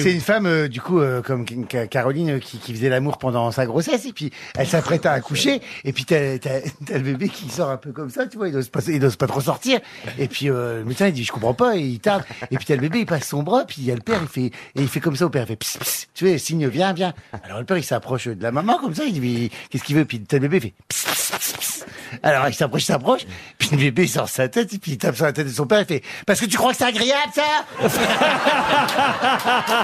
C'est une femme, euh, du coup, euh, comme Ca- Caroline, euh, qui, qui faisait l'amour pendant sa grossesse, et puis elle s'apprête à accoucher, et puis t'as, t'as, t'as le bébé qui sort un peu comme ça, tu vois, il n'ose pas, il ose pas trop sortir, et puis euh, le médecin il dit je comprends pas, et il tarde, et puis t'as le bébé, il passe son bras, puis il y a le père, il fait, et il fait comme ça au père, il fait pss, pss, tu vois, signe viens, viens. Alors le père il s'approche de la maman comme ça, il dit mais qu'est-ce qu'il veut, puis t'as le bébé, il fait pss, pss, pss, pss. Alors il s'approche, il s'approche, puis le bébé il sort sa tête, et puis il tape sur la tête de son père, il fait parce que tu crois que c'est agréable ça?